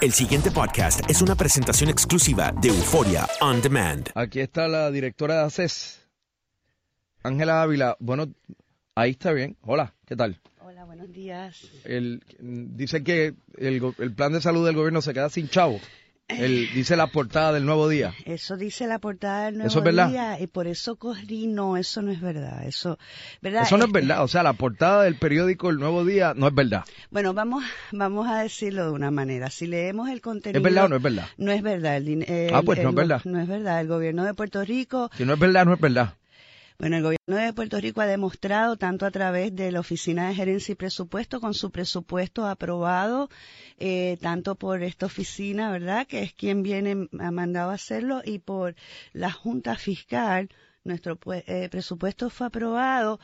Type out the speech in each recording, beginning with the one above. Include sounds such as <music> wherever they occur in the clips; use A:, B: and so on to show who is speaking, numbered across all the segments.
A: El siguiente podcast es una presentación exclusiva de Euforia On Demand.
B: Aquí está la directora de ACES, Ángela Ávila. Bueno, ahí está bien. Hola, ¿qué tal?
C: Hola, buenos días.
B: El, dice que el, el plan de salud del gobierno se queda sin chavo. El, dice la portada del nuevo día. <laughs>
C: Eso dice la portada del nuevo
B: ¿Eso es verdad?
C: día y por eso corrí. No, eso no es verdad. Eso, ¿verdad?
B: Eso no es
C: Este,
B: verdad. O sea, la portada del periódico El Nuevo Día no es verdad.
C: Bueno, vamos, vamos a decirlo de una manera. Si leemos el contenido.
B: ¿Es verdad o no es verdad?
C: No es verdad. El,
B: Ah, pues no es verdad.
C: No es verdad. El gobierno de Puerto Rico
B: Si no es verdad, no es verdad.
C: Bueno, el gobierno de Puerto Rico ha demostrado, tanto a través de la Oficina de Gerencia y Presupuesto, con su presupuesto aprobado, eh, tanto por esta oficina, ¿verdad?, que es quien viene, ha mandado a hacerlo, y por la Junta Fiscal, nuestro eh, presupuesto fue aprobado.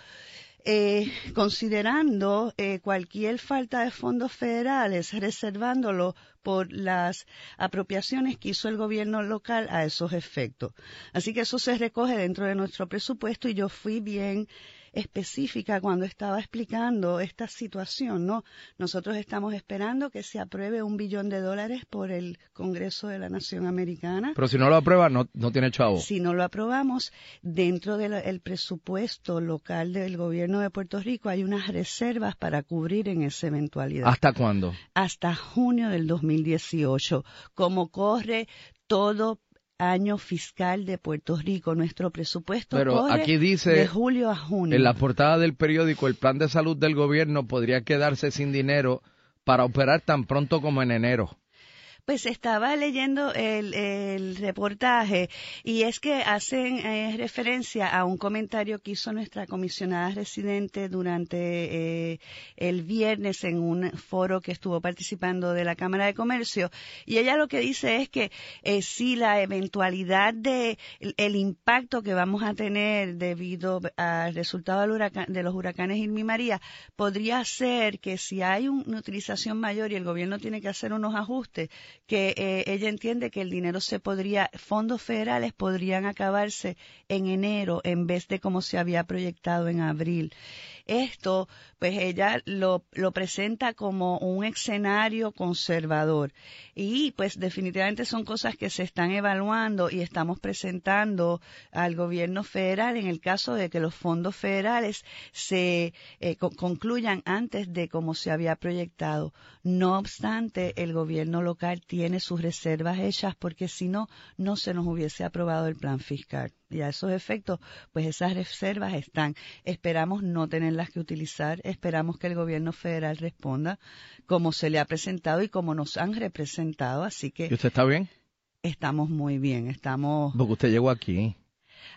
C: Eh, considerando eh, cualquier falta de fondos federales, reservándolo por las apropiaciones que hizo el gobierno local a esos efectos. Así que eso se recoge dentro de nuestro presupuesto y yo fui bien específica cuando estaba explicando esta situación, ¿no? Nosotros estamos esperando que se apruebe un billón de dólares por el Congreso de la Nación Americana.
B: Pero si no lo aprueba, no, no tiene chavo.
C: Si no lo aprobamos, dentro del presupuesto local del gobierno de Puerto Rico hay unas reservas para cubrir en esa eventualidad.
B: ¿Hasta cuándo?
C: Hasta junio del 2018, como corre todo año fiscal de Puerto Rico. Nuestro presupuesto
B: Pero
C: corre
B: aquí dice,
C: de julio a junio.
B: En la portada del periódico, el plan de salud del gobierno podría quedarse sin dinero para operar tan pronto como en enero.
C: Pues estaba leyendo el, reportaje y es que hacen eh, referencia a un comentario que hizo nuestra comisionada residente durante eh, el viernes en un foro que estuvo participando de la Cámara de Comercio. Y ella lo que dice es que eh, si la eventualidad de el, impacto que vamos a tener debido al resultado del de los huracanes Irma y María podría ser que si hay un- una utilización mayor y el gobierno tiene que hacer unos ajustes que eh, ella entiende que el dinero se podría, fondos federales podrían acabarse en enero en vez de como se había proyectado en abril. Esto, pues ella lo, lo presenta como un escenario conservador. Y pues definitivamente son cosas que se están evaluando y estamos presentando al gobierno federal en el caso de que los fondos federales se eh, concluyan antes de como se había proyectado. No obstante, el gobierno local tiene sus reservas hechas porque si no, no se nos hubiese aprobado el plan fiscal. Y a esos efectos, pues esas reservas están. Esperamos no tenerlas que utilizar, esperamos que el gobierno federal responda como se le ha presentado y como nos han representado. Así que.
B: ¿Y usted está bien?
C: Estamos muy bien, estamos.
B: Porque usted llegó aquí.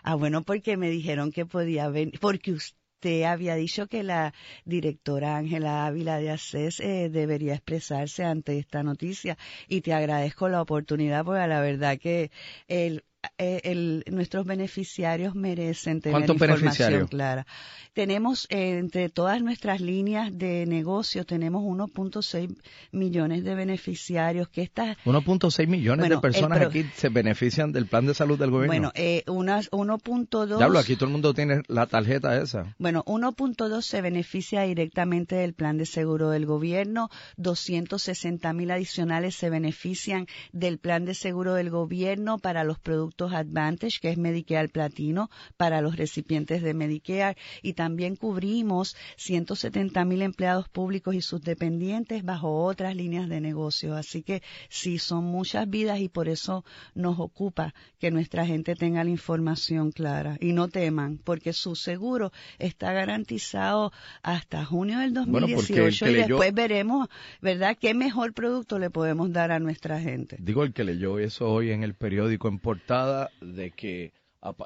C: Ah, bueno, porque me dijeron que podía venir, porque usted había dicho que la directora Ángela Ávila de ACES eh, debería expresarse ante esta noticia y te agradezco la oportunidad porque la verdad que el, eh, el, nuestros beneficiarios merecen tener información clara. Tenemos eh, entre todas nuestras líneas de negocio tenemos 1.6 millones de beneficiarios que estas
B: 1.6 millones de personas aquí se benefician del plan de salud del gobierno.
C: Bueno, eh, unas 1.2
B: Ya hablo, aquí todo el mundo tiene la tarjeta esa.
C: Bueno, 1.2 se beneficia directamente del plan de seguro del gobierno, 260 mil adicionales se benefician del plan de seguro del gobierno para los productos Advantage, que es Medicare Platino para los recipientes de Medicare, y también cubrimos 170 mil empleados públicos y sus dependientes bajo otras líneas de negocio. Así que sí, son muchas vidas y por eso nos ocupa que nuestra gente tenga la información clara. Y no teman, porque su seguro está garantizado hasta junio del 2018 y después veremos, ¿verdad?, qué mejor producto le podemos dar a nuestra gente.
B: Digo, el que leyó eso hoy en el periódico en portada de que,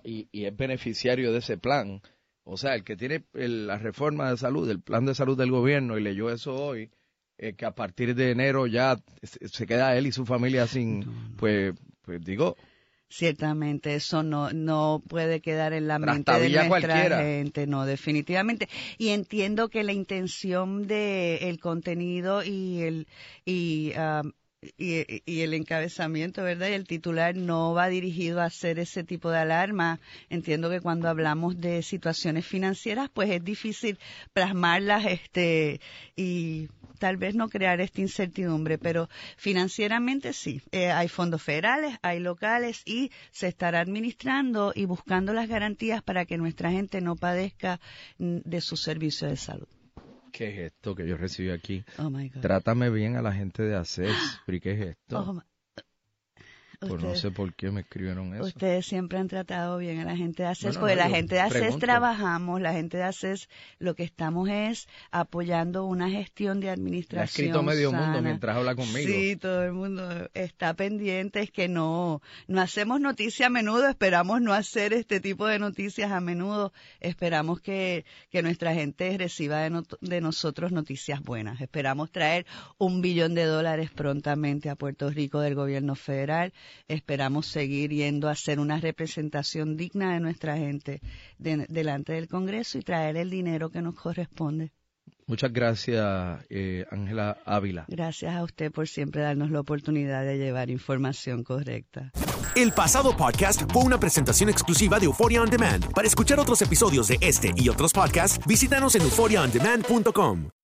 B: y, es beneficiario de ese plan, o sea, el que tiene la reforma de salud, el plan de salud del gobierno, y leyó eso hoy, eh, que a partir de enero ya se queda él y su familia sin, pues, pues digo,
C: Ciertamente, eso no, no puede quedar en la mente de nuestra gente, no, definitivamente. Y entiendo que la intención de el contenido y el y um, y, el encabezamiento, ¿verdad? Y el titular no va dirigido a hacer ese tipo de alarma. Entiendo que cuando hablamos de situaciones financieras, pues es difícil plasmarlas, este, y tal vez no crear esta incertidumbre, pero financieramente sí. Eh, hay fondos federales, hay locales y se estará administrando y buscando las garantías para que nuestra gente no padezca mm, de su servicio de salud.
B: ¿Qué es esto que yo recibí aquí? Oh Trátame bien a la gente de ACES. ¿Qué es esto? Oh pues no sé por qué me escribieron eso.
C: Ustedes siempre han tratado bien a la gente de ACES, porque la gente de ACES trabajamos, la gente de ACES lo que estamos es apoyando una gestión de administración. ha
B: escrito medio mundo mientras habla conmigo.
C: Sí, todo el mundo está pendiente, es que no, no hacemos noticias a menudo, esperamos no hacer este tipo de noticias a menudo, esperamos que, que nuestra gente reciba de, de nosotros noticias buenas, esperamos traer un billón de dólares prontamente a Puerto Rico del gobierno federal esperamos seguir yendo a hacer una representación digna de nuestra gente delante del Congreso y traer el dinero que nos corresponde.
B: Muchas gracias, eh, Ángela Ávila.
C: Gracias a usted por siempre darnos la oportunidad de llevar información correcta.
A: El pasado podcast fue una presentación exclusiva de Euphoria On Demand. Para escuchar otros episodios de este y otros podcasts, visítanos en euphoriaondemand.com.